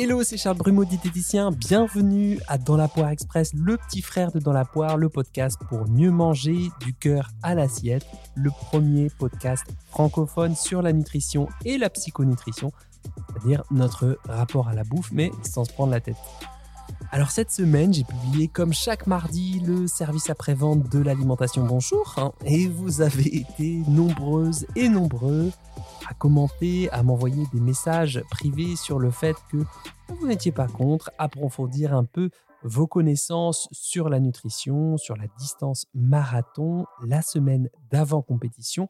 Hello, c'est Charles Brumeau, diététicien. Bienvenue à Dans la Poire Express, le petit frère de Dans la Poire, le podcast pour mieux manger du cœur à l'assiette. Le premier podcast francophone sur la nutrition et la psychonutrition, c'est-à-dire notre rapport à la bouffe, mais sans se prendre la tête. Alors cette semaine, j'ai publié comme chaque mardi le service après-vente de l'alimentation Bonjour hein, et vous avez été nombreuses et nombreux à commenter, à m'envoyer des messages privés sur le fait que vous n'étiez pas contre, approfondir un peu vos connaissances sur la nutrition, sur la distance marathon, la semaine d'avant compétition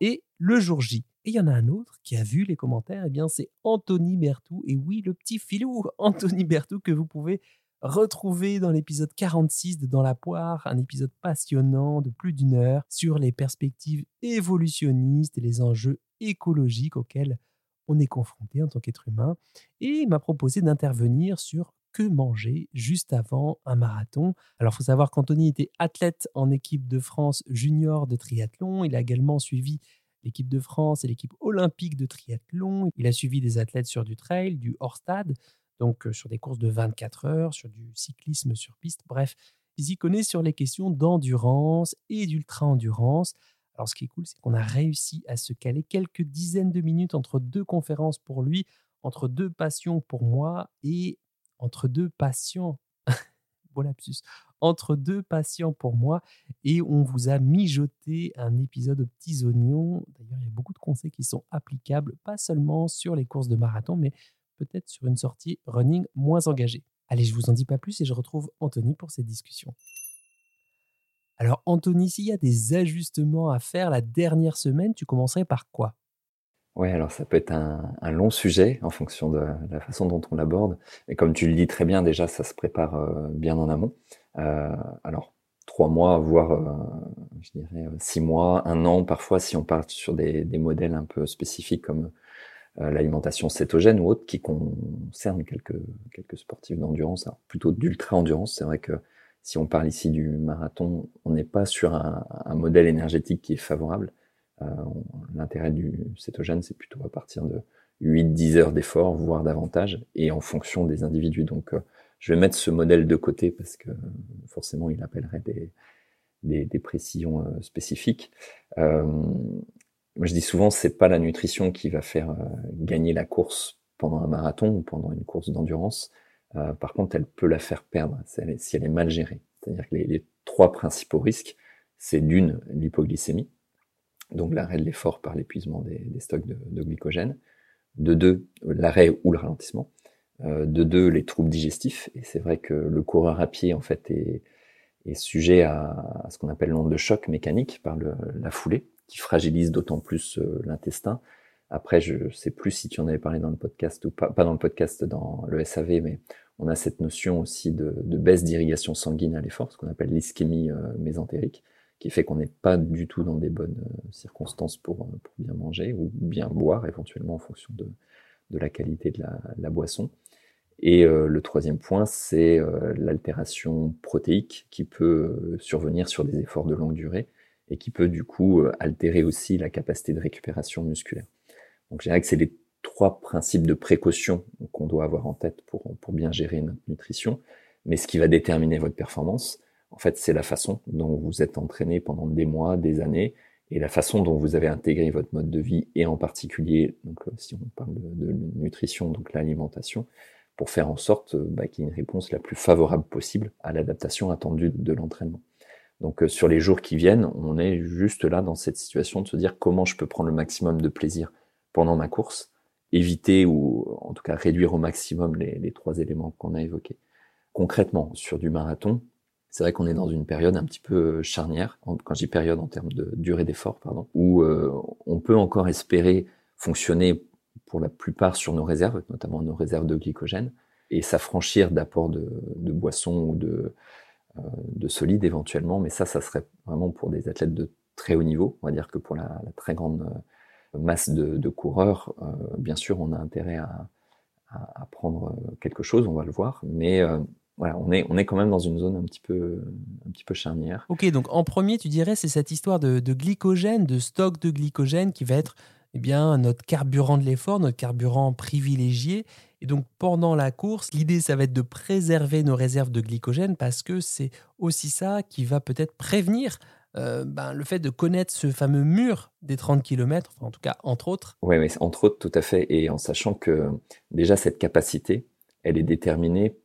et le jour J. Et il y en a un autre qui a vu les commentaires, et eh bien c'est Anthony Bertou, et oui, le petit filou Anthony Bertou que vous pouvez retrouver dans l'épisode 46 de Dans la poire, un épisode passionnant de plus d'une heure sur les perspectives évolutionnistes et les enjeux écologique auquel on est confronté en tant qu'être humain, et m'a proposé d'intervenir sur que manger juste avant un marathon. Alors, il faut savoir qu'Anthony était athlète en équipe de France junior de triathlon. Il a également suivi l'équipe de France et l'équipe olympique de triathlon. Il a suivi des athlètes sur du trail, du hors-stade, donc euh, sur des courses de 24 heures, sur du cyclisme sur piste. Bref, il s'y connaît sur les questions d'endurance et d'ultra-endurance. Alors, ce qui est cool, c'est qu'on a réussi à se caler quelques dizaines de minutes entre deux conférences pour lui, entre deux passions pour moi et entre deux patients. bon lapsus. Entre deux patients pour moi. Et on vous a mijoté un épisode aux petits oignons. D'ailleurs, il y a beaucoup de conseils qui sont applicables, pas seulement sur les courses de marathon, mais peut-être sur une sortie running moins engagée. Allez, je vous en dis pas plus et je retrouve Anthony pour cette discussion. Alors Anthony, s'il y a des ajustements à faire la dernière semaine, tu commencerais par quoi? Oui, alors ça peut être un, long sujet en fonction de la façon dont on l'aborde. Et comme tu le dis très bien, déjà, ça se prépare euh, bien en amont. Euh, alors, trois mois, voire, euh, je dirais, six mois, un an, parfois, si on part sur des, modèles un peu spécifiques comme l'alimentation cétogène ou autre, qui concerne quelques, quelques sportifs d'endurance, plutôt d'ultra-endurance. C'est vrai que si on parle ici du marathon, on n'est pas sur un, modèle énergétique qui est favorable. Euh, l'intérêt du cétogène, c'est plutôt à partir de 8-10 heures d'effort, voire davantage, et en fonction des individus. Donc, euh, je vais mettre ce modèle de côté parce que forcément, il appellerait des, précisions euh, spécifiques. moi, je dis souvent, c'est pas la nutrition qui va faire gagner la course pendant un marathon ou pendant une course d'endurance. Euh, par contre, elle peut la faire perdre si elle est, mal gérée. C'est-à-dire que les, trois principaux risques, c'est d'une, l'hypoglycémie, donc l'arrêt de l'effort par l'épuisement des, stocks de, glycogène, de deux, l'arrêt ou le ralentissement, euh, de deux, les troubles digestifs, et c'est vrai que le coureur à pied, en fait, est, sujet à, ce qu'on appelle l'onde de choc mécanique par la foulée, qui fragilise d'autant plus euh, l'intestin, après, je sais plus si tu en avais parlé dans le podcast ou pas, pas dans le podcast, dans le SAV, mais on a cette notion aussi de, baisse d'irrigation sanguine à l'effort, ce qu'on appelle l'ischémie euh, mésentérique, qui fait qu'on n'est pas du tout dans des bonnes euh, circonstances pour, euh, pour, bien manger ou bien boire éventuellement en fonction de la qualité de la, boisson. Et le troisième point, c'est l'altération protéique qui peut survenir sur des efforts de longue durée et qui peut du coup altérer aussi la capacité de récupération musculaire. Donc je dirais que c'est les trois principes de précaution qu'on doit avoir en tête pour, pour bien gérer notre nutrition. Mais ce qui va déterminer votre performance, en fait, c'est la façon dont vous êtes entraîné pendant des mois, des années, et la façon dont vous avez intégré votre mode de vie, et en particulier, donc euh, si on parle de, nutrition, donc l'alimentation, pour faire en sorte euh, bah, qu'il y ait une réponse la plus favorable possible à l'adaptation attendue de l'entraînement. Donc euh, sur les jours qui viennent, on est juste là dans cette situation de se dire comment je peux prendre le maximum de plaisir pendant ma course, éviter ou en tout cas réduire au maximum les, trois éléments qu'on a évoqués. Concrètement, sur du marathon, c'est vrai qu'on est dans une période un petit peu charnière, quand dis période en termes de durée d'effort, pardon, où euh, on peut encore espérer fonctionner pour la plupart sur nos réserves, notamment nos réserves de glycogène, et s'affranchir d'apports de, boissons ou de, euh, de solides éventuellement, mais ça, ça serait vraiment pour des athlètes de très haut niveau. On va dire que pour la très grande masse de, coureurs, euh, bien sûr, on a intérêt à, prendre quelque chose, on va le voir, mais euh, voilà, on est, on est quand même dans une zone un petit peu, un petit peu charnière. Ok, donc en premier, tu dirais, c'est cette histoire de, glycogène, de stock de glycogène qui va être eh bien, notre carburant de l'effort, notre carburant privilégié. Et donc, pendant la course, l'idée, ça va être de préserver nos réserves de glycogène parce que c'est aussi ça qui va peut-être prévenir euh, ben, le fait de connaître ce fameux mur des 30 km, en tout cas, entre autres. Oui, mais entre autres, tout à fait. Et en sachant que déjà, cette capacité, elle est déterminée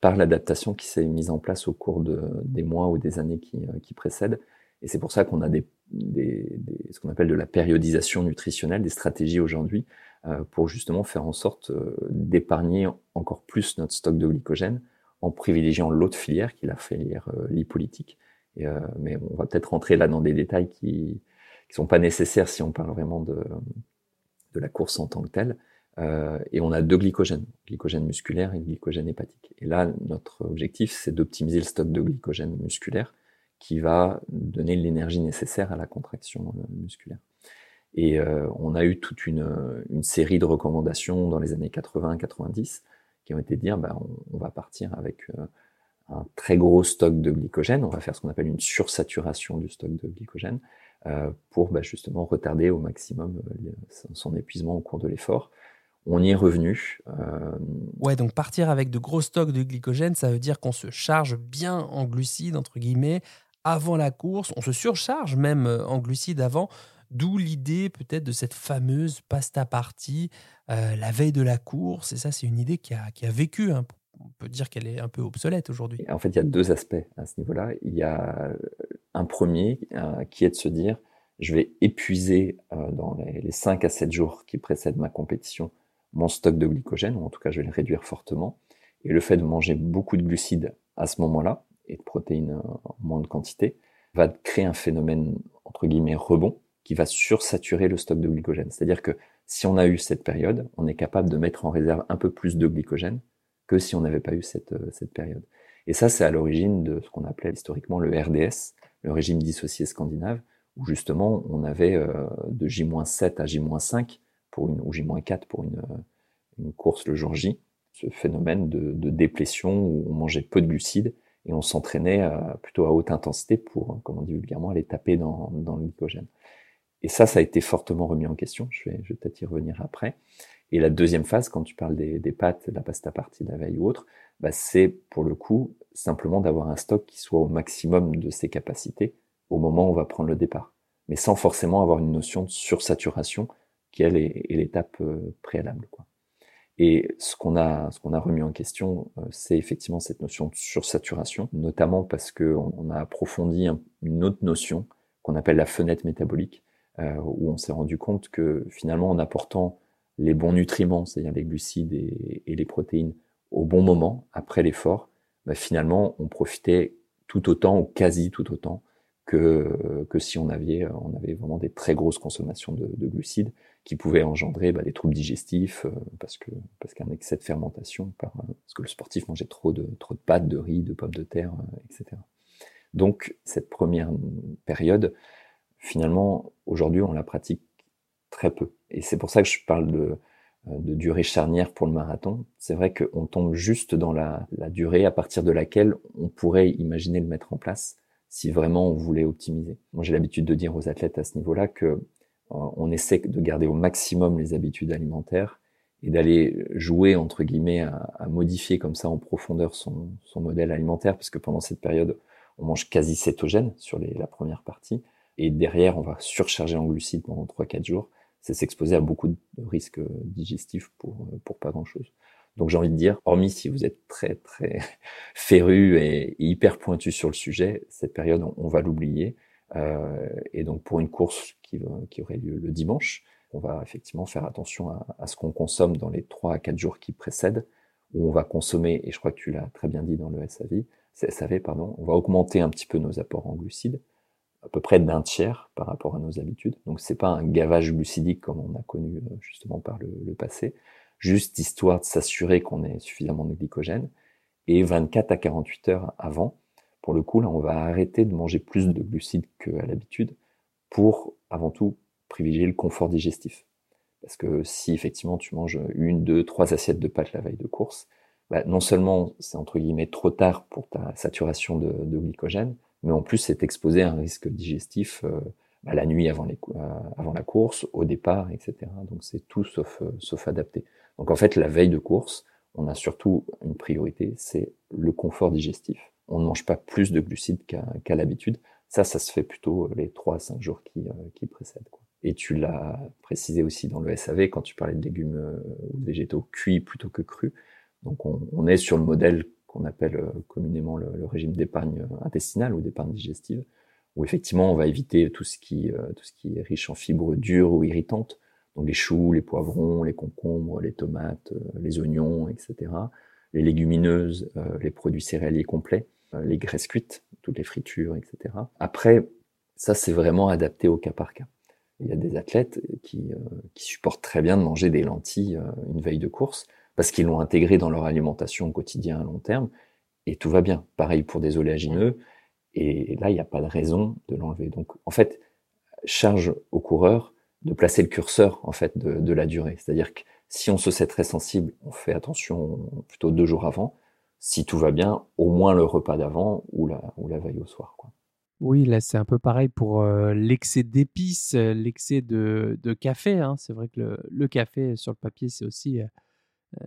par l'adaptation qui s'est mise en place au cours de, des mois ou des années qui, euh, qui précèdent. Et c'est pour ça qu'on a ce qu'on appelle de la périodisation nutritionnelle, des stratégies aujourd'hui euh, pour justement faire en sorte d'épargner encore plus notre stock de glycogène en privilégiant l'autre filière, qui est la filière lipolytique. Euh, mais on va peut-être rentrer là dans des détails qui qui sont pas nécessaires si on parle vraiment de, de la course en tant que telle. Euh, et on a deux glycogènes, glycogène musculaire et glycogène hépatique. Et là, notre objectif, c'est d'optimiser le stock de glycogène musculaire qui va donner l'énergie nécessaire à la contraction euh, musculaire. Et on a eu toute une, une, série de recommandations dans les années 80-90 qui ont été de dire, bah, on, va partir avec un très gros stock de glycogène, on va faire ce qu'on appelle une sursaturation du stock de glycogène euh, pour bah, justement retarder au maximum son épuisement au cours de l'effort on y est revenu. Euh... Ouais, donc partir avec de gros stocks de glycogène, ça veut dire qu'on se charge bien en glucides, entre guillemets, avant la course. On se surcharge même euh, en glucides avant. D'où l'idée peut-être de cette fameuse pasta party euh, la veille de la course. Et ça, c'est une idée qui a, vécu. Hein. On peut dire qu'elle est un peu obsolète aujourd'hui. En fait, il y a deux aspects à ce niveau-là. Il y a un premier euh, qui est de se dire, je vais épuiser euh, dans les, les 5 à 7 jours qui précèdent ma compétition mon stock de glycogène, ou en tout cas je vais le réduire fortement. Et le fait de manger beaucoup de glucides à ce moment-là, et de protéines en moindre quantité, va créer un phénomène, entre guillemets, rebond, qui va sursaturer le stock de glycogène. C'est-à-dire que si on a eu cette période, on est capable de mettre en réserve un peu plus de glycogène que si on n'avait pas eu cette, euh, cette période. Et ça, c'est à l'origine de ce qu'on appelait historiquement le RDS, le régime dissocié scandinave, où justement on avait euh, de J-7 à J-5 pour une, ou J-4 pour une, une course le jour J, ce phénomène de, de déplétion où on mangeait peu de glucides et on s'entraînait plutôt à haute intensité pour, comme on dit vulgairement, aller taper dans, dans le glycogène. Et ça, ça a été fortement remis en question. Je vais, je vais peut-être y revenir après. Et la deuxième phase, quand tu parles des, des pâtes, la pasta partie de la veille ou autre, bah c'est pour le coup simplement d'avoir un stock qui soit au maximum de ses capacités au moment où on va prendre le départ, mais sans forcément avoir une notion de sursaturation qui elle est, l'étape euh, préalable. Et ce qu'on a, ce qu'on a remis en question, euh, c'est effectivement cette notion de sursaturation, notamment parce que on, a approfondi une autre notion qu'on appelle la fenêtre métabolique, euh, où on s'est rendu compte que finalement, en apportant les bons nutriments, c'est-à-dire les glucides et, les protéines, au bon moment après l'effort, bah, finalement, on profitait tout autant ou quasi tout autant que, que si on avait, on avait vraiment des très grosses consommations de, de glucides qui pouvaient engendrer bah, des troubles digestifs euh, parce parce qu'un excès de fermentation euh, parce que le sportif mangeait trop de trop de pâtes, de riz, de pommes de terre, euh, etc. Donc cette première période, finalement, aujourd'hui, on la pratique très peu. Et c'est pour ça que je parle de, de durée charnière pour le marathon. C'est vrai qu'on tombe juste dans la, la durée à partir de laquelle on pourrait imaginer le mettre en place si vraiment on voulait optimiser. Moi, j'ai l'habitude de dire aux athlètes à ce niveau-là que euh, on essaie de garder au maximum les habitudes alimentaires et d'aller jouer entre guillemets à, à, modifier comme ça en profondeur son, son, modèle alimentaire parce que pendant cette période on mange quasi cétogène sur les, la première partie et derrière on va surcharger en glucides pendant 3-4 jours c'est s'exposer à beaucoup de risques digestifs pour, pour pas grand chose donc j'ai envie de dire, hormis si vous êtes très très féru et, hyper pointu sur le sujet, cette période on, va l'oublier. Euh, et donc pour une course qui, qui, aurait lieu le dimanche, on va effectivement faire attention à, à ce qu'on consomme dans les 3 à 4 jours qui précèdent, où on va consommer, et je crois que tu l'as très bien dit dans le SAV, SAV pardon, on va augmenter un petit peu nos apports en glucides, à peu près d'un tiers par rapport à nos habitudes. Donc c'est pas un gavage glucidique comme on a connu euh, justement par le, passé, juste histoire de s'assurer qu'on ait suffisamment de glycogène. Et 24 à 48 heures avant, pour le coup, là, on va arrêter de manger plus de glucides qu'à l'habitude pour, avant tout, privilégier le confort digestif. Parce que si effectivement tu manges une, deux, trois assiettes de pâtes la veille de course, bah, non seulement c'est entre guillemets trop tard pour ta saturation de, de glycogène, mais en plus c'est exposé à un risque digestif euh, bah, la nuit avant, les, avant la course, au départ, etc. Donc c'est tout sauf, sauf adapté. Donc en fait, la veille de course, on a surtout une priorité, c'est le confort digestif. On ne mange pas plus de glucides qu'à l'habitude. Ça, ça se fait plutôt les 3 à 5 jours qui, qui précèdent. Et tu l'as précisé aussi dans le SAV quand tu parlais de légumes euh, ou végétaux cuits plutôt que crus. Donc on, on est sur le modèle qu'on appelle euh, communément le, régime d'épargne intestinale ou d'épargne digestive, où effectivement on va éviter tout ce qui euh, tout ce qui est riche en fibres dures ou irritantes, donc les choux, les poivrons, les concombres, les tomates, les oignons, etc. Les légumineuses, les produits céréaliers complets, les graisses cuites, toutes les fritures, etc. Après, ça c'est vraiment adapté au cas par cas. Il y a des athlètes qui, euh, qui supportent très bien de manger des lentilles euh, une veille de course parce qu'ils l'ont intégré dans leur alimentation au quotidien à long terme et tout va bien. Pareil pour des oléagineux et là il n'y a pas de raison de l'enlever. Donc en fait, charge au coureur de placer le curseur en fait de, la durée. C'est-à-dire que si on se sait très sensible, on fait attention plutôt deux jours avant. Si tout va bien, au moins le repas d'avant ou la, veille au soir. Oui, là, c'est un peu pareil pour l'excès d'épices, l'excès de, café. Hein. C'est vrai que le, café, sur le papier, c'est aussi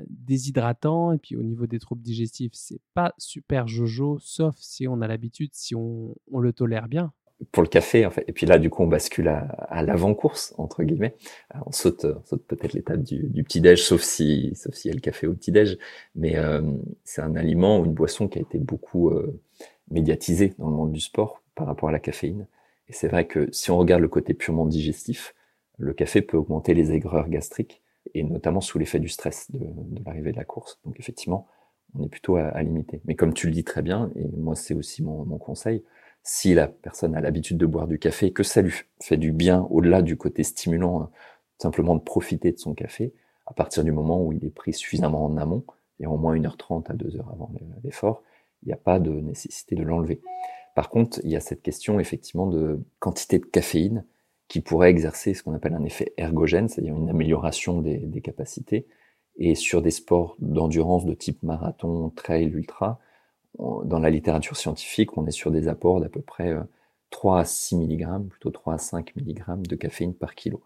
déshydratant. Et puis, au niveau des troubles digestifs, c'est pas super jojo, sauf si on a l'habitude, si on, le tolère bien. Pour le café, en fait. Et puis là, du coup, on bascule à, l'avant-course, entre guillemets. on saute, saute peut-être l'étape du, petit-déj, sauf si, sauf s'il y a le café au petit-déj. Mais c'est un aliment ou une boisson qui a été beaucoup médiatisé dans le monde du sport par rapport à la caféine. Et c'est vrai que si on regarde le côté purement digestif, le café peut augmenter les aigreurs gastriques, et notamment sous l'effet du stress de, l'arrivée de la course. Donc effectivement, on est plutôt à, limiter. Mais comme tu le dis très bien, et moi c'est aussi mon, conseil, si la personne a l'habitude de boire du café, que ça lui fait du bien au-delà du côté stimulant, hein, simplement de profiter de son café, à partir du moment où il est pris suffisamment en amont, et au moins 1h30 à 2h avant l'effort, il n'y a pas de nécessité de l'enlever. Par contre, il y a cette question effectivement de quantité de caféine qui pourrait exercer ce qu'on appelle un effet ergogène, c'est-à-dire une amélioration des, capacités. Et sur des sports d'endurance de type marathon, trail, ultra, dans la littérature scientifique, on est sur des apports d'à peu près 3 euh, à 6 mg, plutôt 3 à 5 mg de caféine par kilo.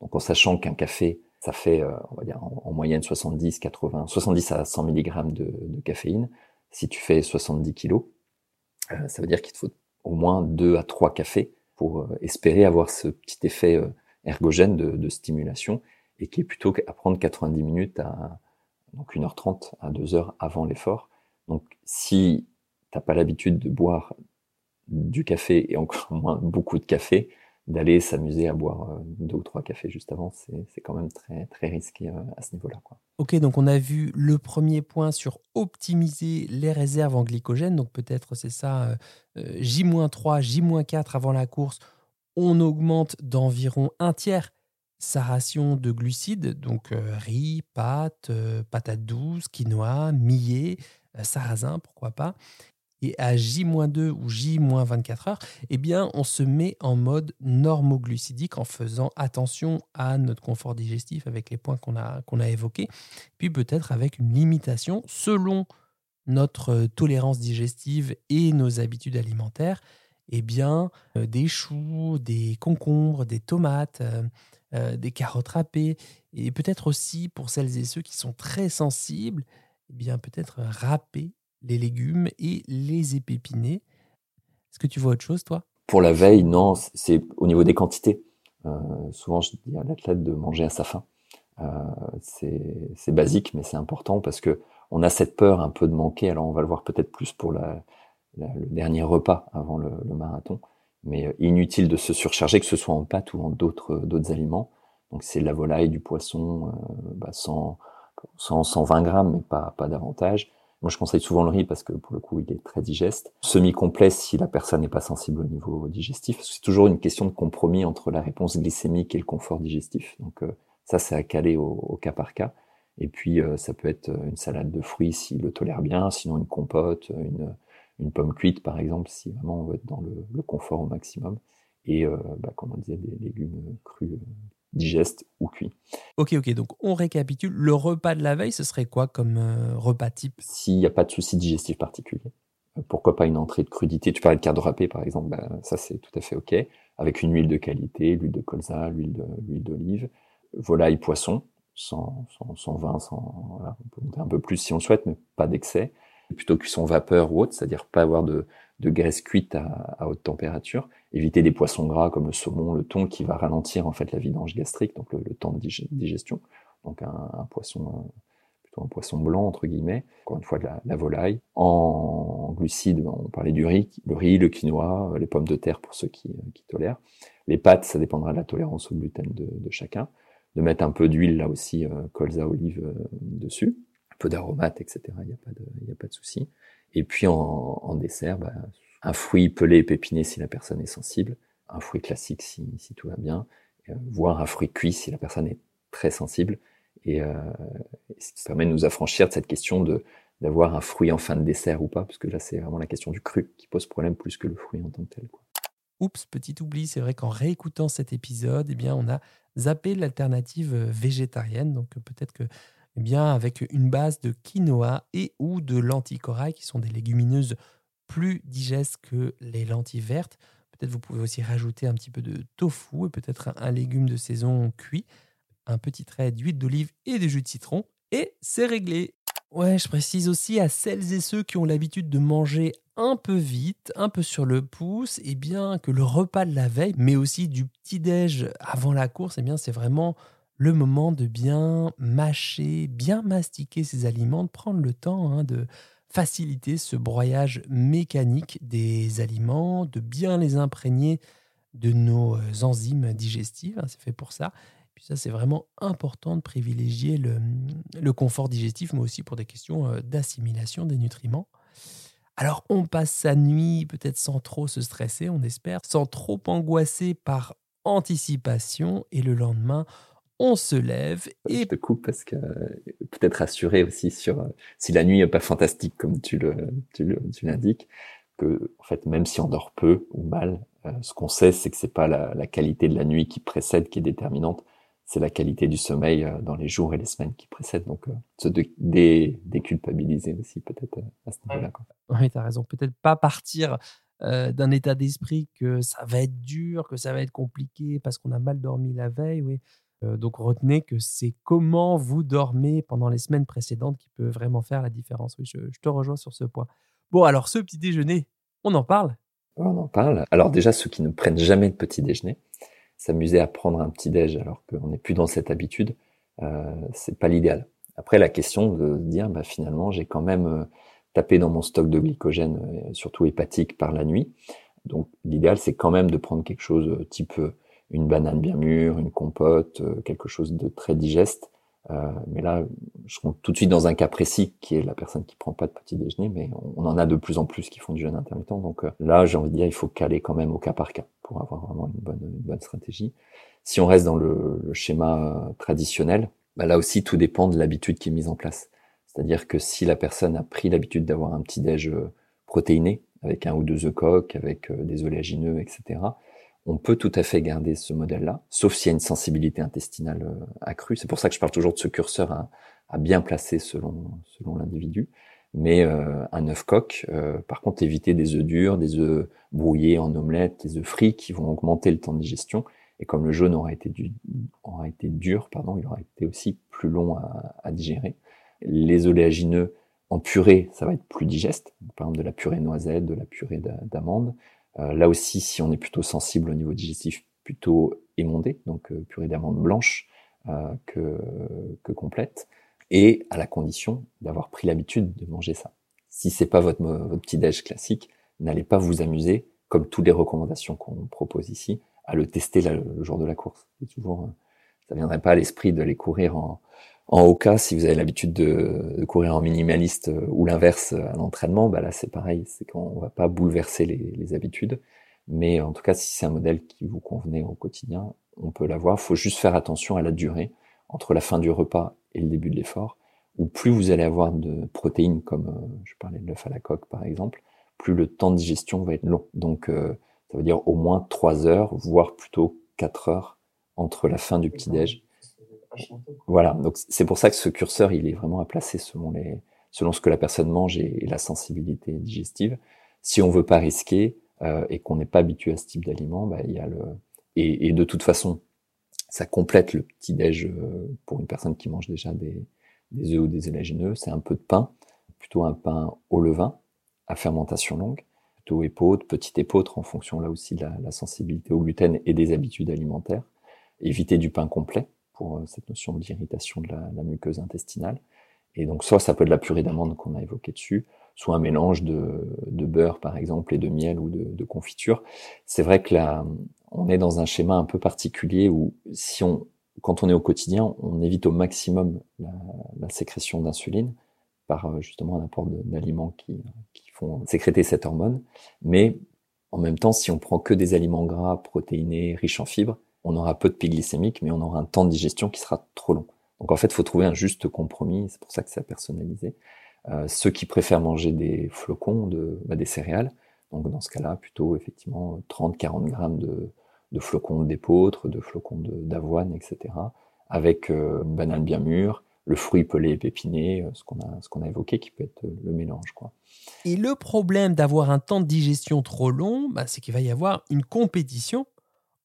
Donc en sachant qu'un café, ça fait, euh, on va dire, en, moyenne 70, 80, 70 à 100 mg de, de caféine. Si tu fais 70 kg, euh, ça veut dire qu'il te faut au moins deux à trois cafés pour euh, espérer avoir ce petit effet euh, ergogène de, stimulation et qui est plutôt qu'à prendre 90 minutes à donc 1h30 à 2h avant l'effort. Donc si t'as pas l'habitude de boire du café et encore moins beaucoup de café, d'aller s'amuser à boire euh, deux ou trois cafés juste avant, c'est quand même très, très risqué euh, à ce niveau-là. Ok, donc on a vu le premier point sur optimiser les réserves en glycogène. Donc peut-être c'est ça, euh, J-3, J-4 avant la course, on augmente d'environ un tiers sa ration de glucides, donc riz, pâtes, patates douces, quinoa, millet, sarrasin, pourquoi pas et à J-2 ou J-24 heures, eh bien, on se met en mode normoglucidique en faisant attention à notre confort digestif avec les points qu'on a, qu'on a évoqués, puis peut-être avec une limitation selon notre tolérance digestive et nos habitudes alimentaires, eh bien, euh, des choux, des concombres, des tomates, euh, euh, des carottes râpées, et peut-être aussi pour celles et ceux qui sont très sensibles, eh bien, peut-être râper les légumes et les épépinés. Est-ce que tu vois autre chose, toi? Pour la veille, non, c'est au niveau des quantités. Euh, souvent, je dis à l'athlète de manger à sa faim. Euh, c'est basique, mais c'est important parce que on a cette peur un peu de manquer. Alors, on va le voir peut-être plus pour le dernier repas avant le, marathon, mais euh, inutile de se surcharger, que ce soit en pâtes ou en d'autres aliments. Donc, c'est la volaille, du poisson, bah, 100, 120 grammes, mais pas, pas davantage. Moi, je conseille souvent le riz parce que pour le coup, il est très digeste. Semi-complet si la personne n'est pas sensible au niveau digestif. C'est toujours une question de compromis entre la réponse glycémique et le confort digestif. Donc euh, ça, c'est à caler au, cas par cas. Et puis, euh, ça peut être une salade de fruits s'il le tolère bien, sinon une compote, une, une pomme cuite par exemple, si vraiment on veut être dans le, confort au maximum. Et euh, bah, comme on disait, des légumes crus digeste ou cuit. Ok, ok, donc on récapitule. Le repas de la veille, ce serait quoi comme euh, repas type? S'il n'y a pas de souci digestif particulier. Euh, pourquoi pas une entrée de crudité? Tu parlais de cardo râpé par exemple, bah, ça c'est tout à fait ok. avec une huile de qualité, l'huile de colza, l'huile d'olive, volaille, poisson, sans, sans, sans vin, sans, voilà, on peut monter un peu plus si on le souhaite, mais pas d'excès. Plutôt cuisson vapeur ou autre, c'est-à-dire pas avoir de, de graisse cuite à, haute température. Éviter des poissons gras comme le saumon, le thon, qui va ralentir en fait la vidange gastrique, donc le, temps de digestion. Donc un, poisson un poisson blanc entre guillemets, encore une fois de la, volaille. En glucides, on parlait du riz, le riz, le quinoa, les pommes de terre pour ceux qui, qui tolèrent. Les pâtes, ça dépendra de la tolérance au gluten de, de chacun. De mettre un peu d'huile là aussi, euh, colza, olive euh, dessus, un peu d'aromates, etc. Il n'y a pas de souci. Et puis en, dessert, bah, un fruit pelé et pépiné si la personne est sensible, un fruit classique si, tout va bien, euh, voire un fruit cuit si la personne est très sensible et euh, ça permet de nous affranchir de cette question de d'avoir un fruit en fin de dessert ou pas, parce que là c'est vraiment la question du cru qui pose problème plus que le fruit en tant que tel. Oups, petit oubli, c'est vrai qu'en réécoutant cet épisode, eh bien, on a zappé l'alternative euh, végétarienne. Donc euh, peut-être que eh bien, avec une base de quinoa et ou de lentilles corail, qui sont des légumineuses plus digestes que les lentilles vertes. Peut-être vous pouvez aussi rajouter un petit peu de tofu et peut-être un légume de saison cuit un petit trait d'huile d'olive et de jus de citron, et c'est réglé. Ouais, je précise aussi à celles et ceux qui ont l'habitude de manger un peu vite, un peu sur le pouce, et eh bien que le repas de la veille, mais aussi du petit-déj avant la course, eh bien c'est vraiment le moment de bien mâcher, bien mastiquer ces aliments, de prendre le temps hein, de faciliter ce broyage mécanique des aliments, de bien les imprégner de nos euh, enzymes digestives, hein, c'est fait pour ça, puis ça, c'est vraiment important de privilégier le, confort digestif, mais aussi pour des questions euh, d'assimilation des nutriments. Alors, on passe sa nuit peut-être sans trop se stresser, on espère, sans trop angoisser par anticipation, et le lendemain, on se lève et... Je te coupe parce que peut-être rassurer aussi sur euh, si la nuit n'est pas fantastique comme tu le tu l'indiques, que en fait même si on dort peu ou mal, euh, ce qu'on sait c'est que c'est pas la, la, qualité de la nuit qui précède qui est déterminante, c'est la qualité du sommeil euh, dans les jours et les semaines qui précèdent. Donc, euh, se dé déculpabiliser aussi peut-être euh, à ce niveau-là. Oui, tu as raison. Peut-être pas partir d'un état d'esprit que ça va être dur, que ça va être compliqué parce qu'on a mal dormi la veille. Oui. Donc, retenez que c'est comment vous dormez pendant les semaines précédentes qui peut vraiment faire la différence. Oui, je, te rejoins sur ce point. Bon, alors, ce petit déjeuner, on en parle? On en parle. Alors, déjà, ceux qui ne prennent jamais de petit déjeuner, s'amuser à prendre un petit déj alors qu'on n'est plus dans cette habitude, euh, c'est pas l'idéal. Après, la question de dire, bah, finalement, j'ai quand même euh, tapé dans mon stock de glycogène, euh, surtout hépatique, par la nuit. Donc, l'idéal, c'est quand même de prendre quelque chose euh, type une banane bien mûre, une compote, quelque chose de très digeste, euh, mais là, je rentre tout de suite dans un cas précis qui est la personne qui prend pas de petit déjeuner, mais on, en a de plus en plus qui font du jeûne intermittent. Donc euh, là, j'ai envie de dire, il faut caler quand même au cas par cas pour avoir vraiment une bonne, une bonne stratégie. Si on reste dans le, le schéma euh, traditionnel, bah là aussi, tout dépend de l'habitude qui est mise en place. C'est-à-dire que si la personne a pris l'habitude d'avoir un petit déj protéiné, avec un ou deux œufs coques, avec des oléagineux, etc., on peut tout à fait garder ce modèle-là, sauf s'il y a une sensibilité intestinale euh, accrue. C'est pour ça que je parle toujours de ce curseur à, bien placer selon, l'individu. Mais euh, un œuf coq, euh, par contre, éviter des œufs durs, des œufs brouillés en omelette, des œufs frits qui vont augmenter le temps de digestion. Et comme le jaune aura été, dur, pardon, il aura été aussi plus long à, digérer. Les oléagineux en purée, ça va être plus digeste. Par exemple, de la purée noisette, de la purée d'amandes. Euh, là aussi, si on est plutôt sensible au niveau digestif, plutôt émondé, donc euh, purée d'amandes blanches euh, que, que complète, et à la condition d'avoir pris l'habitude de manger ça. Si c'est pas votre, votre petit déj classique, n'allez pas vous amuser, comme toutes les recommandations qu'on propose ici, à le tester le jour de la course. toujours, ça viendrait pas à l'esprit de les courir en, en cas, si vous avez l'habitude de, courir en minimaliste euh, ou l'inverse euh, à l'entraînement, bah là c'est pareil, c'est qu'on va pas bouleverser les, habitudes. Mais en tout cas, si c'est un modèle qui vous convenait au quotidien, on peut l'avoir. Il faut juste faire attention à la durée entre la fin du repas et le début de l'effort. Ou plus vous allez avoir de protéines, comme euh, je parlais de l'œuf à la coque par exemple, plus le temps de digestion va être long. Donc ça veut dire au moins 3 heures, voire plutôt 4 heures entre la fin du petit-déj voilà, donc c'est pour ça que ce curseur, il est vraiment à placer selon les, selon ce que la personne mange et, la sensibilité digestive. Si on veut pas risquer, euh, et qu'on n'est pas habitué à ce type d'aliment, bah, il y a le et, et, de toute façon, ça complète le petit déj euh, pour une personne qui mange déjà des, des œufs ou des élagineux. C'est un peu de pain, plutôt un pain au levain à fermentation longue, plutôt épeautre, petite épeautre en fonction là aussi de la, la sensibilité au gluten et des habitudes alimentaires. Éviter du pain complet pour euh, cette notion d'irritation de la, muqueuse intestinale. Et donc soit ça peut être la purée d'amande qu'on a évoqué dessus, soit un mélange de, beurre par exemple et de miel ou de, confiture. C'est vrai que là, on est dans un schéma un peu particulier où si on, quand on est au quotidien, on évite au maximum la, la sécrétion d'insuline par euh, justement un apport d'aliments qui, qui font sécréter cette hormone. Mais en même temps, si on prend que des aliments gras, protéinés, riches en fibres, on aura peu de pic glycémique, mais on aura un temps de digestion qui sera trop long. Donc en fait, il faut trouver un juste compromis, c'est pour ça que c'est à personnaliser. Euh, ceux qui préfèrent manger des flocons, de, bah, des céréales, donc dans ce cas-là, plutôt effectivement 30-40 grammes de, de flocons d'épeautre, de flocons d'avoine, etc. Avec euh, une banane bien mûre, le fruit pelé et pépiné, euh, ce qu'on a, a évoqué, qui peut être le mélange. Quoi. Et le problème d'avoir un temps de digestion trop long, bah, c'est qu'il va y avoir une compétition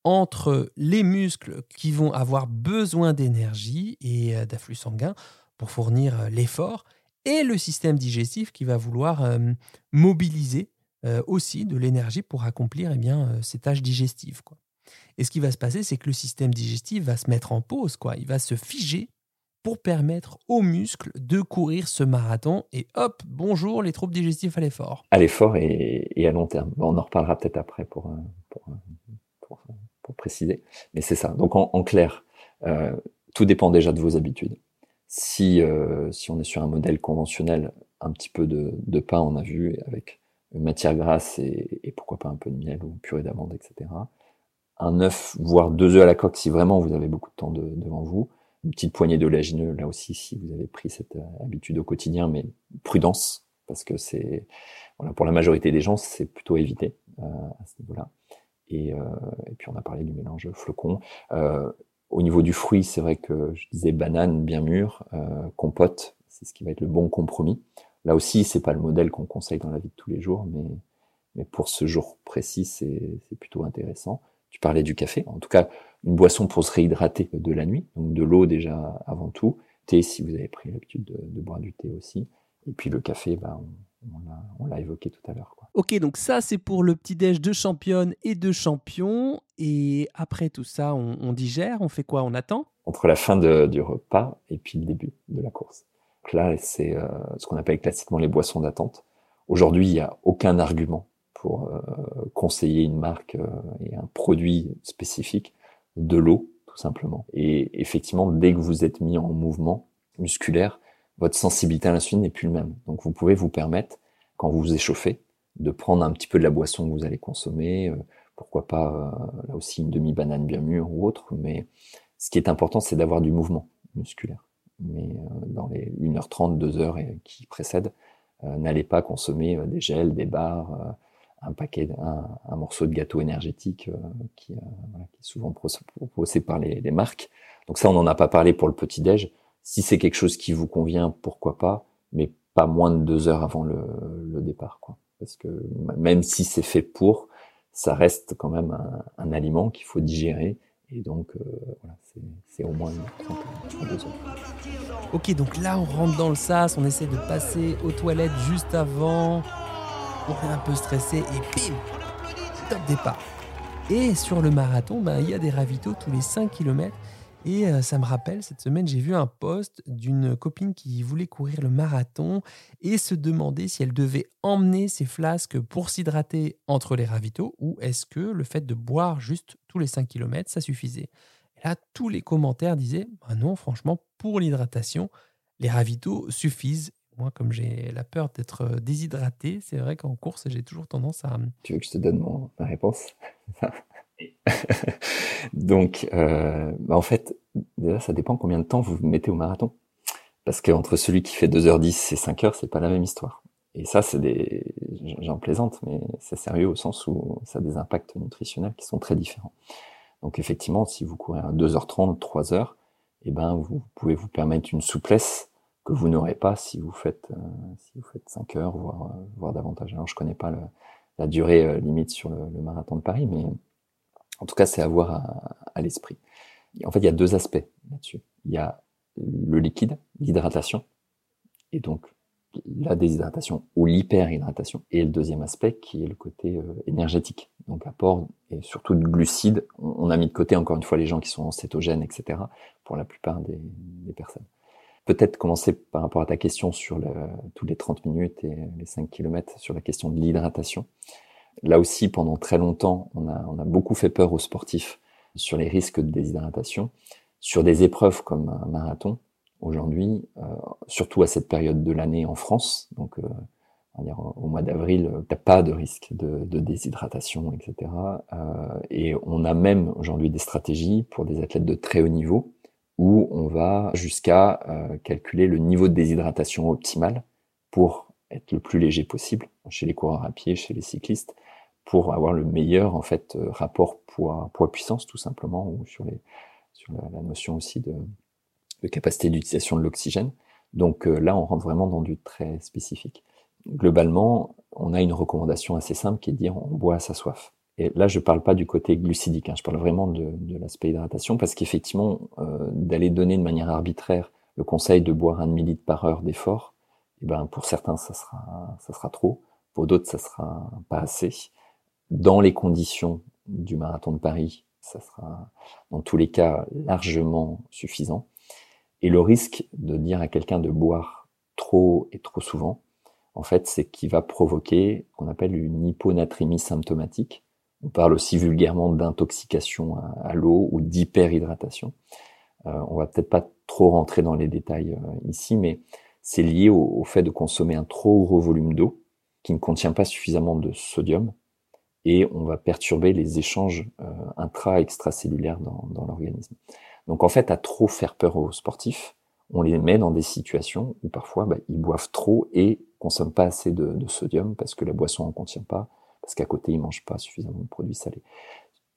entre les muscles qui vont avoir besoin d'énergie et euh, d'afflux sanguin pour fournir euh, l'effort, et le système digestif qui va vouloir euh, mobiliser aussi de l'énergie pour accomplir eh bien, ces tâches digestives. Et ce qui va se passer, c'est que le système digestif va se mettre en pause, quoi. il va se figer pour permettre aux muscles de courir ce marathon. Et hop, bonjour les troubles digestifs à l'effort. À l'effort et, à long terme. On en reparlera peut-être après pour, pour, préciser. Mais c'est ça. Donc en, clair, euh, tout dépend déjà de vos habitudes. Si, euh, si on est sur un modèle conventionnel, un petit peu de, pain, on a vu, avec matière grasse et, pourquoi pas un peu de miel ou purée d'amande, etc. Un œuf, voire deux œufs à la coque si vraiment vous avez beaucoup de temps de, devant vous une petite poignée d'oléagineux, là aussi, si vous avez pris cette euh, habitude au quotidien, mais prudence, parce que c'est, pour la majorité des gens, c'est plutôt évité à ce niveau-là. Et, euh, et, puis on a parlé du mélange flocon. Euh, au niveau du fruit, c'est vrai que je disais banane bien mûre, euh, compote, c'est ce qui va être le bon compromis. Là aussi, c'est pas le modèle qu'on conseille dans la vie de tous les jours, mais, mais pour ce jour précis, c'est plutôt intéressant. Tu parlais du café. En tout cas, une boisson pour se réhydrater de la nuit, donc de l'eau déjà avant tout, thé si vous avez pris l'habitude de, de, boire du thé aussi, et puis le café, bah, on, l'a évoqué tout à l'heure. Ok, donc ça c'est pour le petit déj de championne et de champion, et après tout ça, on, on digère, on fait quoi? On attend? Entre la fin de, du repas et puis le début de la course. Donc là, c'est euh, ce qu'on appelle classiquement les boissons d'attente. Aujourd'hui, il n'y a aucun argument pour euh, conseiller une marque euh, et un produit spécifique de l'eau, tout simplement. Et effectivement, dès que vous êtes mis en mouvement musculaire, votre sensibilité à l'insuline n'est plus le même. Donc vous pouvez vous permettre, quand vous vous échauffez, de prendre un petit peu de la boisson que vous allez consommer, euh, pourquoi pas euh, là aussi une demi-banane bien mûre ou autre, mais ce qui est important, c'est d'avoir du mouvement musculaire. Mais euh, dans les 1h30, 2h qui précèdent, n'allez pas consommer des gels, des barres, un paquet, un, morceau de gâteau énergétique qui, est souvent proposé par les, les, marques. Donc ça, on n'en a pas parlé pour le petit déj. Si c'est quelque chose qui vous convient, pourquoi pas, mais pas moins de deux heures avant le, départ, quoi. Parce que même si c'est fait pour, ça reste quand même un, aliment qu'il faut digérer. Et donc, euh, voilà, c'est au moins 30, 32 heures. Ok, donc là, on rentre dans le sas, on essaie de passer aux toilettes juste avant on est un peu stressé et bim, top départ. Et sur le marathon, ben, il y a des ravitaux tous les 5 km. Et euh, ça me rappelle, cette semaine, j'ai vu un post d'une copine qui voulait courir le marathon et se demandait si elle devait emmener ses flasques pour s'hydrater entre les ravitaux ou est-ce que le fait de boire juste tous les 5 km, ça suffisait? Et là, tous les commentaires disaient bah non, franchement, pour l'hydratation, les ravitaux suffisent moi, comme j'ai la peur d'être euh, déshydraté, c'est vrai qu'en course, j'ai toujours tendance à. Tu veux que je te donne mon, ma réponse? Donc, euh, bah en fait, déjà, ça dépend combien de temps vous mettez au marathon. Parce qu'entre celui qui fait 2h10 et 5h, c'est pas la même histoire. Et ça, c'est des. J'en plaisante, mais c'est sérieux au sens où ça a des impacts nutritionnels qui sont très différents. Donc, effectivement, si vous courez à 2h30, 3h, eh ben, vous pouvez vous permettre une souplesse que vous n'aurez pas si vous faites euh, si vous faites 5 heures voire euh, voire davantage. Alors je connais pas la durée limite sur le, marathon de Paris, mais en tout cas, c'est à avoir à, l'esprit. En fait, il y a deux aspects là-dessus. Il y a le liquide, l'hydratation, et donc la déshydratation ou l'hyperhydratation. Et le deuxième aspect qui est le côté euh, énergétique, donc apport et surtout de glucides. On, a mis de côté encore une fois les gens qui sont cétogènes, etc. pour la plupart des, personnes. Peut-être commencer par rapport à ta question sur tous les 30 minutes et les 5 km sur la question de l'hydratation. Là aussi, pendant très longtemps, on a, beaucoup fait peur aux sportifs sur les risques de déshydratation. Sur des épreuves comme un marathon, aujourd'hui, euh, surtout à cette période de l'année en France, donc euh, au mois d'avril, t'as pas de risque de, déshydratation, etc. Euh, et on a même aujourd'hui des stratégies pour des athlètes de très haut niveau où on va jusqu'à euh, calculer le niveau de déshydratation optimal pour être le plus léger possible chez les coureurs à pied, chez les cyclistes, pour avoir le meilleur en fait rapport poids poids puissance tout simplement ou sur les la, notion aussi de capacité d'utilisation de l'oxygène. Donc euh, là, on rentre vraiment dans du très spécifique. Globalement, on a une recommandation assez simple qui est de dire on boit à sa soif. Et là, je ne parle pas du côté glucidique, hein, je parle vraiment de, de l'aspect hydratation, parce qu'effectivement, euh, d'aller donner de manière arbitraire le conseil de boire un demi-litre par heure d'effort, eh ben, pour certains, ça sera, ça sera trop, pour d'autres, ça sera pas assez. Dans les conditions du marathon de Paris, ça sera dans tous les cas largement suffisant. Et le risque de dire à quelqu'un de boire trop et trop souvent, en fait, c'est qu'il va provoquer ce qu'on appelle une hyponatrémie symptomatique. On parle aussi vulgairement d'intoxication à, l'eau ou d'hyperhydratation. Euh, on va peut-être pas trop rentrer dans les détails euh, ici, mais c'est lié au, fait de consommer un trop gros volume d'eau qui ne contient pas suffisamment de sodium et on va perturber les échanges euh, intra-extracellulaires dans, dans l'organisme. Donc en fait, à trop faire peur aux sportifs, on les met dans des situations où parfois bah, ils boivent trop et consomment pas assez de, sodium parce que la boisson en contient pas, parce qu'à côté ils mangent pas suffisamment de produits salés.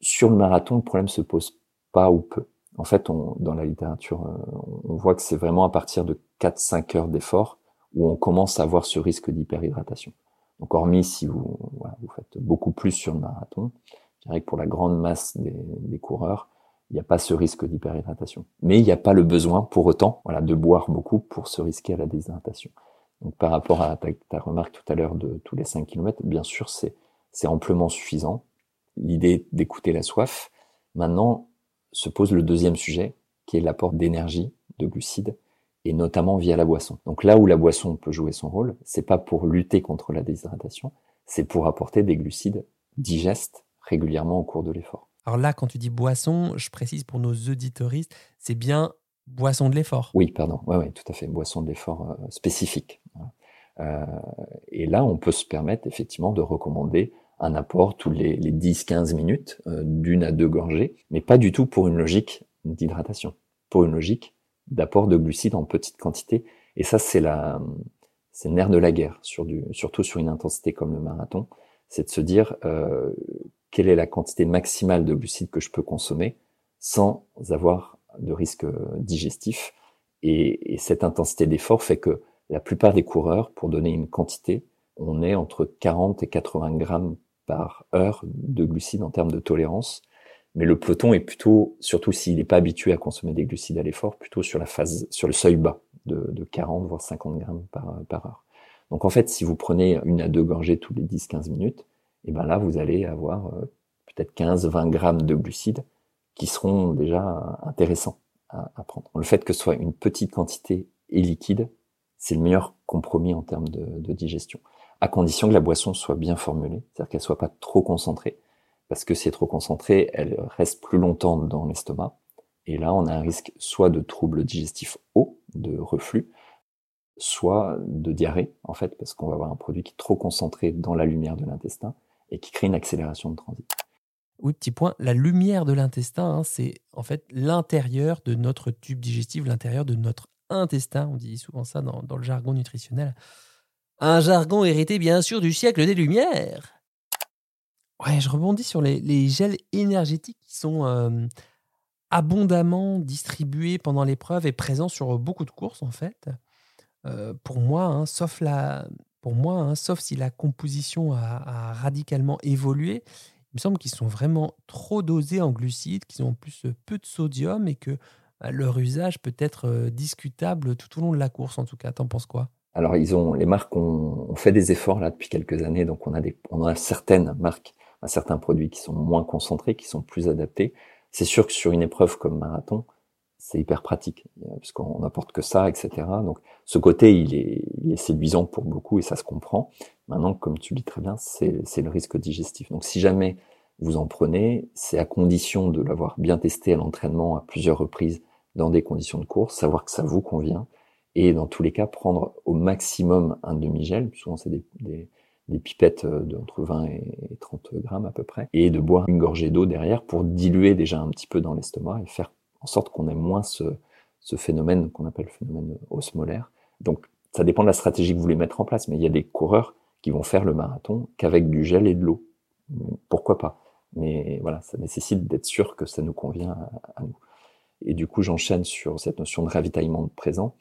Sur le marathon, le problème se pose pas ou peu. En fait, on, dans la littérature, euh, on voit que c'est vraiment à partir de 4-5 heures d'effort où on commence à avoir ce risque d'hyperhydratation. Donc hormis si vous, vous faites beaucoup plus sur le marathon, je dirais que pour la grande masse des coureurs, il n'y a pas ce risque d'hyperhydratation. Mais il n'y a pas le besoin, pour autant, voilà, de boire beaucoup pour se risquer à la déshydratation. Donc, par rapport à ta, remarque tout à l'heure de tous les 5 km, bien sûr, c'est amplement suffisant. L'idée d'écouter la soif. Maintenant, se pose le deuxième sujet, qui est l'apport d'énergie, de glucides, et notamment via la boisson. Donc là où la boisson peut jouer son rôle, c'est pas pour lutter contre la déshydratation, c'est pour apporter des glucides digestes régulièrement au cours de l'effort. Alors là, quand tu dis boisson, je précise pour nos auditoristes, c'est bien boisson de l'effort. Oui, pardon. Oui, ouais, tout à fait. Boisson de l'effort euh, spécifique. Euh, et là, on peut se permettre effectivement de recommander un apport tous les, 10-15 minutes, euh, d'une à deux gorgées, mais pas du tout pour une logique d'hydratation, pour une logique d'apport de glucides en petite quantité. Et ça, c'est la, c'est le nerf de la guerre, sur du, surtout sur une intensité comme le marathon, c'est de se dire euh, quelle est la quantité maximale de glucides que je peux consommer sans avoir de risque digestif. Et, cette intensité d'effort fait que la plupart des coureurs, pour donner une quantité, on est entre 40 et 80 grammes par heure de glucides en termes de tolérance. Mais le peloton est plutôt, surtout s'il n'est pas habitué à consommer des glucides à l'effort, plutôt sur la phase, sur le seuil bas de, de 40 voire 50 grammes par, par heure. Donc en fait, si vous prenez une à deux gorgées tous les 10-15 minutes, et ben là, vous allez avoir euh, peut-être 15-20 grammes de glucides qui seront déjà intéressants à, prendre. Le fait que ce soit une petite quantité et liquide, c'est le meilleur compromis en termes de, digestion, à condition que la boisson soit bien formulée, c'est-à-dire qu'elle soit pas trop concentrée, parce que si elle trop concentrée, elle reste plus longtemps dans l'estomac, et là, on a un risque soit de troubles digestifs hauts, de reflux, soit de diarrhée, en fait, parce qu'on va avoir un produit qui est trop concentré dans la lumière de l'intestin, et qui crée une accélération de transit. Oui, petit point, la lumière de l'intestin, hein, c'est en fait l'intérieur de notre tube digestif, l'intérieur de notre intestin. On dit souvent ça dans, le jargon nutritionnel. Un jargon hérité bien sûr du siècle des Lumières. Ouais, je rebondis sur les, gels énergétiques qui sont abondamment distribués pendant l'épreuve et présents sur beaucoup de courses en fait. Pour moi, hein, sauf la, pour moi, hein, sauf si la composition a, radicalement évolué, il me semble qu'ils sont vraiment trop dosés en glucides, qu'ils ont plus peu de sodium et que bah, leur usage peut être discutable tout au long de la course, en tout cas. T'en penses quoi? Alors, ils ont, les marques ont, fait des efforts là depuis quelques années, donc on a, des, on a certaines marques, certains produits qui sont moins concentrés, qui sont plus adaptés. C'est sûr que sur une épreuve comme marathon, c'est hyper pratique, puisqu'on n'apporte que ça, etc. Donc ce côté, il est, séduisant pour beaucoup et ça se comprend. Maintenant, comme tu dis très bien, c'est le risque digestif. Donc si jamais vous en prenez, c'est à condition de l'avoir bien testé à l'entraînement à plusieurs reprises dans des conditions de course, savoir que ça vous convient, et dans tous les cas, prendre au maximum un demi-gel, souvent c'est des, des, des, pipettes d'entre 20 et 30 grammes à peu près, et de boire une gorgée d'eau derrière pour diluer déjà un petit peu dans l'estomac et faire en sorte qu'on ait moins ce, phénomène qu'on appelle le phénomène osmolaire. Donc ça dépend de la stratégie que vous voulez mettre en place, mais il y a des coureurs qui vont faire le marathon qu'avec du gel et de l'eau. Pourquoi pas? Mais voilà, ça nécessite d'être sûr que ça nous convient à, nous. Et du coup, j'enchaîne sur cette notion de ravitaillement présent.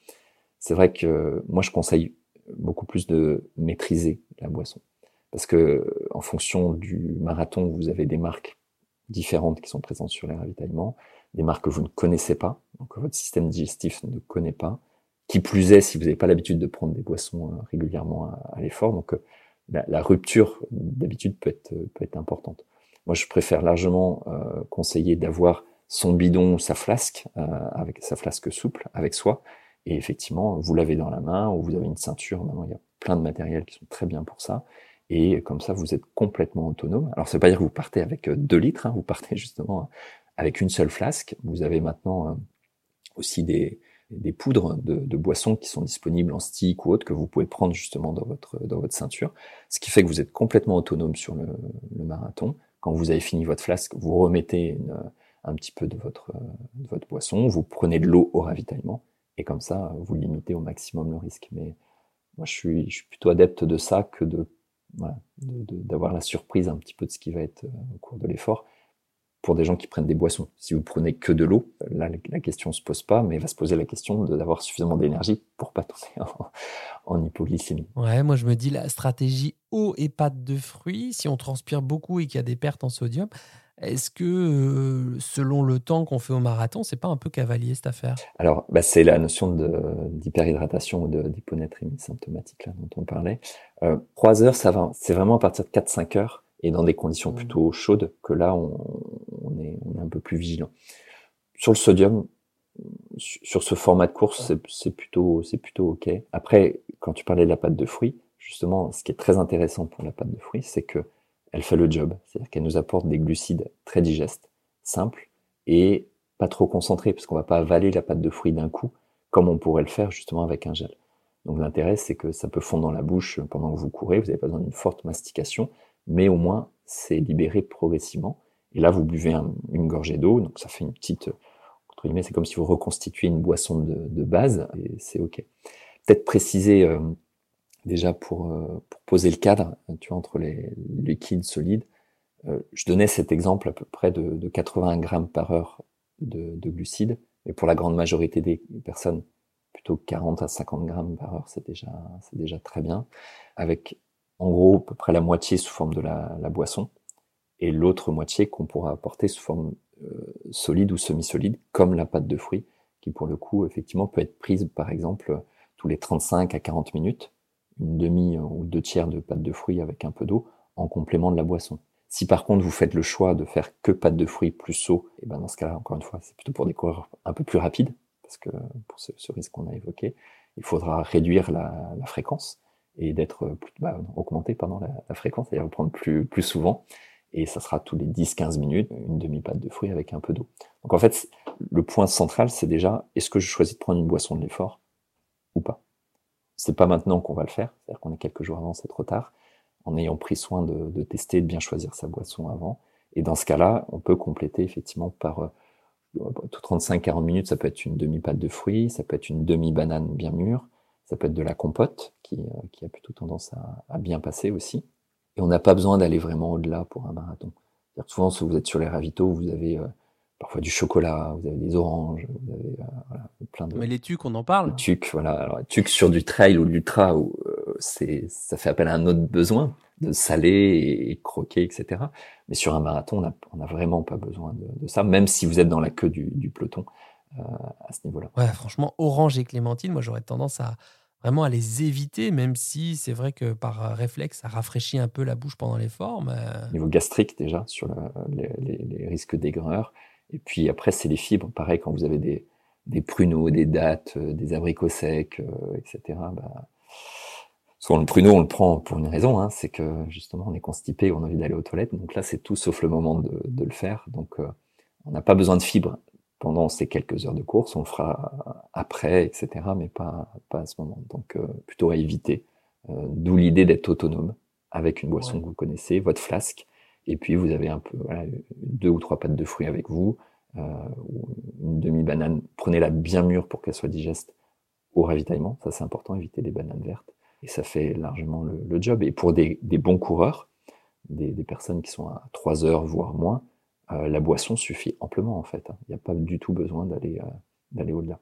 C'est vrai que moi, je conseille beaucoup plus de maîtriser la boisson. Parce que en fonction du marathon, vous avez des marques différentes qui sont présentes sur les ravitaillements des marques que vous ne connaissez pas, donc que votre système digestif ne connaît pas. Qui plus est, si vous n'avez pas l'habitude de prendre des boissons euh, régulièrement à, l'effort, donc euh, la, rupture d'habitude peut être, peut être importante. Moi, je préfère largement euh, conseiller d'avoir son bidon, sa flasque, avec sa flasque souple avec soi. Et effectivement, vous l'avez dans la main ou vous avez une ceinture. Maintenant, il y a plein de matériels qui sont très bien pour ça. Et comme ça, vous êtes complètement autonome. Alors, ça veut pas dire que vous partez avec 2 litres. Hein, vous partez justement avec une seule flasque. Vous avez maintenant euh, aussi des, poudres de, boissons qui sont disponibles en stick ou autre que vous pouvez prendre justement dans votre, dans votre ceinture. Ce qui fait que vous êtes complètement autonome sur le, marathon. Quand vous avez fini votre flasque, vous remettez un petit peu de votre, de votre boisson, vous prenez de l'eau au ravitaillement et comme ça, vous limitez au maximum le risque. Mais moi, je suis, plutôt adepte de ça que de d'avoir la surprise un petit peu de ce qui va être euh, au cours de l'effort pour des gens qui prennent des boissons. Si vous prenez que de l'eau, là, la question se pose pas, mais va se poser la question d'avoir suffisamment d'énergie pour pas tomber en, hypoglycémie. Ouais, moi je me dis la stratégie eau et pâte de fruits, si on transpire beaucoup et qu'il y a des pertes en sodium, est-ce que euh, selon le temps qu'on fait au marathon, c'est pas un peu cavalier cette affaire? Alors, bah, c'est la notion d'hyperhydratation ou d'hyponatrémie symptomatique là, dont on parlait. Euh, 3 heures, ça va. C'est vraiment à partir de 4-5 heures et dans des conditions mmh. plutôt chaudes que là, on, on est, on est un peu plus vigilant. Sur le sodium, sur ce format de course, c'est plutôt, c'est plutôt ok. Après, quand tu parlais de la pâte de fruits, justement, ce qui est très intéressant pour la pâte de fruits, c'est que elle fait le job. C'est-à-dire qu'elle nous apporte des glucides très digestes, simples et pas trop concentrés, parce qu'on va pas avaler la pâte de fruits d'un coup, comme on pourrait le faire justement avec un gel. Donc l'intérêt, c'est que ça peut fondre dans la bouche pendant que vous courez, vous n'avez pas besoin d'une forte mastication, mais au moins c'est libéré progressivement. Et là, vous buvez une gorgée d'eau, donc ça fait une petite, entre guillemets, c'est comme si vous reconstituiez une boisson de, base, et c'est ok. Peut-être préciser euh, déjà pour, euh, pour, poser le cadre, tu vois, entre les liquides solides. Euh, je donnais cet exemple à peu près de, de 80 grammes par heure de, de, glucides, mais pour la grande majorité des personnes, plutôt 40 à 50 grammes par heure, c'est déjà, c'est déjà très bien, avec en gros à peu près la moitié sous forme de la, boisson et l'autre moitié qu'on pourra apporter sous forme euh, solide ou semi-solide, comme la pâte de fruits, qui pour le coup, effectivement, peut être prise, par exemple, tous les 35 à 40 minutes, une demi ou deux tiers de pâte de fruits avec un peu d'eau, en complément de la boisson. Si par contre vous faites le choix de faire que pâte de fruits plus eau, et ben dans ce cas-là, encore une fois, c'est plutôt pour des coureurs un peu plus rapides, parce que pour ce, risque qu'on a évoqué, il faudra réduire la, fréquence et d'être bah, augmenter pendant la, la fréquence, c'est-à-dire prendre plus, plus souvent et ça sera tous les 10-15 minutes, une demi-pâte de fruits avec un peu d'eau. Donc en fait, le point central, c'est déjà, est-ce que je choisis de prendre une boisson de l'effort ou pas? C'est pas maintenant qu'on va le faire, c'est-à-dire qu'on est quelques jours avant, c'est trop tard, en ayant pris soin de, tester, de bien choisir sa boisson avant. Et dans ce cas-là, on peut compléter effectivement par euh, tout 35-40 minutes, ça peut être une demi-pâte de fruits, ça peut être une demi-banane bien mûre, ça peut être de la compote qui, euh, a plutôt tendance à, à bien passer aussi. Et on n'a pas besoin d'aller vraiment au-delà pour un marathon. Souvent, si vous êtes sur les ravitaux, vous avez euh, parfois du chocolat, vous avez des oranges, vous avez euh, voilà, plein de. Mais les tucs, on en parle. Les tucs, voilà. Alors, les tucs sur du trail ou de l'ultra, euh, c'est, ça fait appel à un autre besoin de saler et, croquer, etc. Mais sur un marathon, on n'a vraiment pas besoin de, ça, même si vous êtes dans la queue du, peloton euh, à ce niveau-là. Ouais, franchement, orange et clémentine, moi j'aurais tendance à vraiment à les éviter, même si c'est vrai que par réflexe, ça rafraîchit un peu la bouche pendant l'effort. Mais... Niveau gastrique déjà, sur les, risques d'aigreur. Et puis après, c'est les fibres. Pareil, quand vous avez des, des pruneaux, des dattes, euh, des abricots secs, euh, etc. Bah, souvent le pruneau, on le prend pour une raison, hein, c'est que justement on est constipé, on a envie d'aller aux toilettes. Donc là, c'est tout sauf le moment de, de le faire. Donc euh, on n'a pas besoin de fibres pendant ces quelques heures de course, on le fera après, etc. Mais pas, pas à ce moment. Donc plutôt à éviter. D'où l'idée d'être autonome avec une boisson que vous connaissez, votre flasque, et puis vous avez un peu deux ou trois pattes de fruits avec vous, euh, une demi-banane, prenez-la bien mûre pour qu'elle soit digeste au ravitaillement, ça c'est important, éviter les bananes vertes, et ça fait largement le, job. Et pour des, bons coureurs, des, personnes qui sont à 3 heures, voire moins, euh, la boisson suffit amplement en fait. Hein. Il n'y a pas du tout besoin d'aller euh, d'aller au-delà.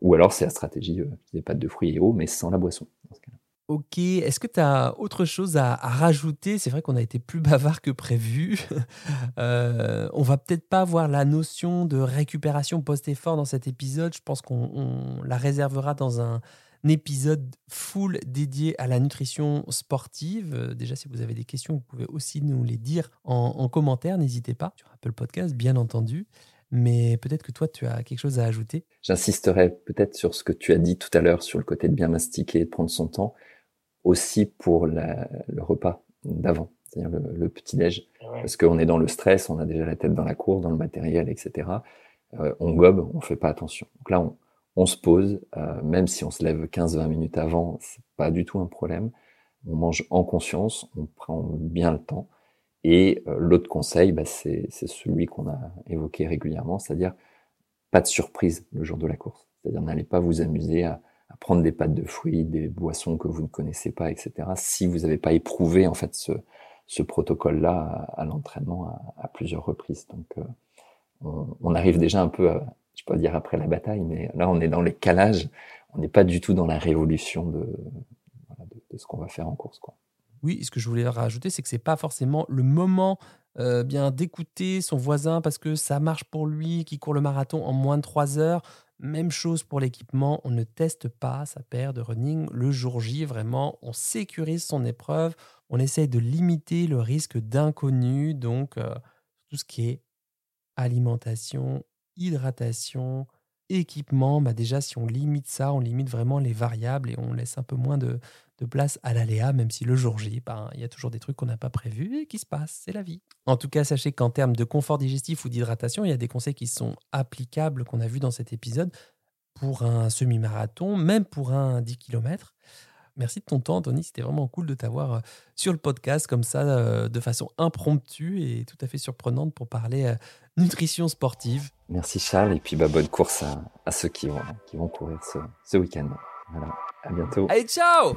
Ou alors c'est la stratégie des pâtes de fruits et eau, mais sans la boisson dans ce cas-là. Ok, est-ce que tu as autre chose à, rajouter? C'est vrai qu'on a été plus bavard que prévu. euh, on va peut-être pas voir la notion de récupération post-effort dans cet épisode. Je pense qu'on la réservera dans un, épisode full dédié à la nutrition sportive. Euh, déjà, si vous avez des questions, vous pouvez aussi nous les dire en, en commentaire. N'hésitez pas sur Apple Podcast, bien entendu mais peut-être que toi, tu as quelque chose à ajouter? J'insisterai peut-être sur ce que tu as dit tout à l'heure sur le côté de bien mastiquer et de prendre son temps aussi pour la, le repas d'avant, c'est-à-dire le, petit-déj. Parce qu'on est dans le stress, on a déjà la tête dans la cour, dans le matériel, etc. Euh, on gobe, on fait pas attention. Donc là, on, on se pose, euh, même si on se lève 15-20 minutes avant, c'est pas du tout un problème. On mange en conscience, on prend bien le temps. Et euh, l'autre conseil, bah, c'est celui qu'on a évoqué régulièrement, c'est-à-dire pas de surprise le jour de la course. C'est-à-dire n'allez pas vous amuser à prendre des pâtes de fruits, des boissons que vous ne connaissez pas, etc. Si vous n'avez pas éprouvé en fait ce, ce protocole-là à, l'entraînement à, plusieurs reprises. Donc euh, on, arrive déjà un peu, à, je peux dire après la bataille, mais là on est dans les calages, on n'est pas du tout dans la révolution de, de, ce qu'on va faire en course. Quoi. Oui, ce que je voulais rajouter, c'est que c'est pas forcément le moment euh, bien d'écouter son voisin parce que ça marche pour lui qui court le marathon en moins de 3 heures. Même chose pour l'équipement, on ne teste pas sa paire de running le jour J, vraiment, on sécurise son épreuve, on essaye de limiter le risque d'inconnu, donc euh, tout ce qui est alimentation, hydratation, équipement, bah déjà si on limite ça, on limite vraiment les variables et on laisse un peu moins de, de place à l'aléa, même si le jour J, ben, il y a toujours des trucs qu'on n'a pas prévus et qui se passent, c'est la vie. En tout cas, sachez qu'en termes de confort digestif ou d'hydratation, il y a des conseils qui sont applicables qu'on a vus dans cet épisode pour un semi-marathon, même pour un 10 km. Merci de ton temps, Anthony. C'était vraiment cool de t'avoir euh, sur le podcast comme ça, euh, de façon impromptue et tout à fait surprenante pour parler euh, nutrition sportive. Merci Charles, et puis bah, bonne course à, ceux qui vont, qui vont courir ce, ce week-end. Voilà, à bientôt. Allez, ciao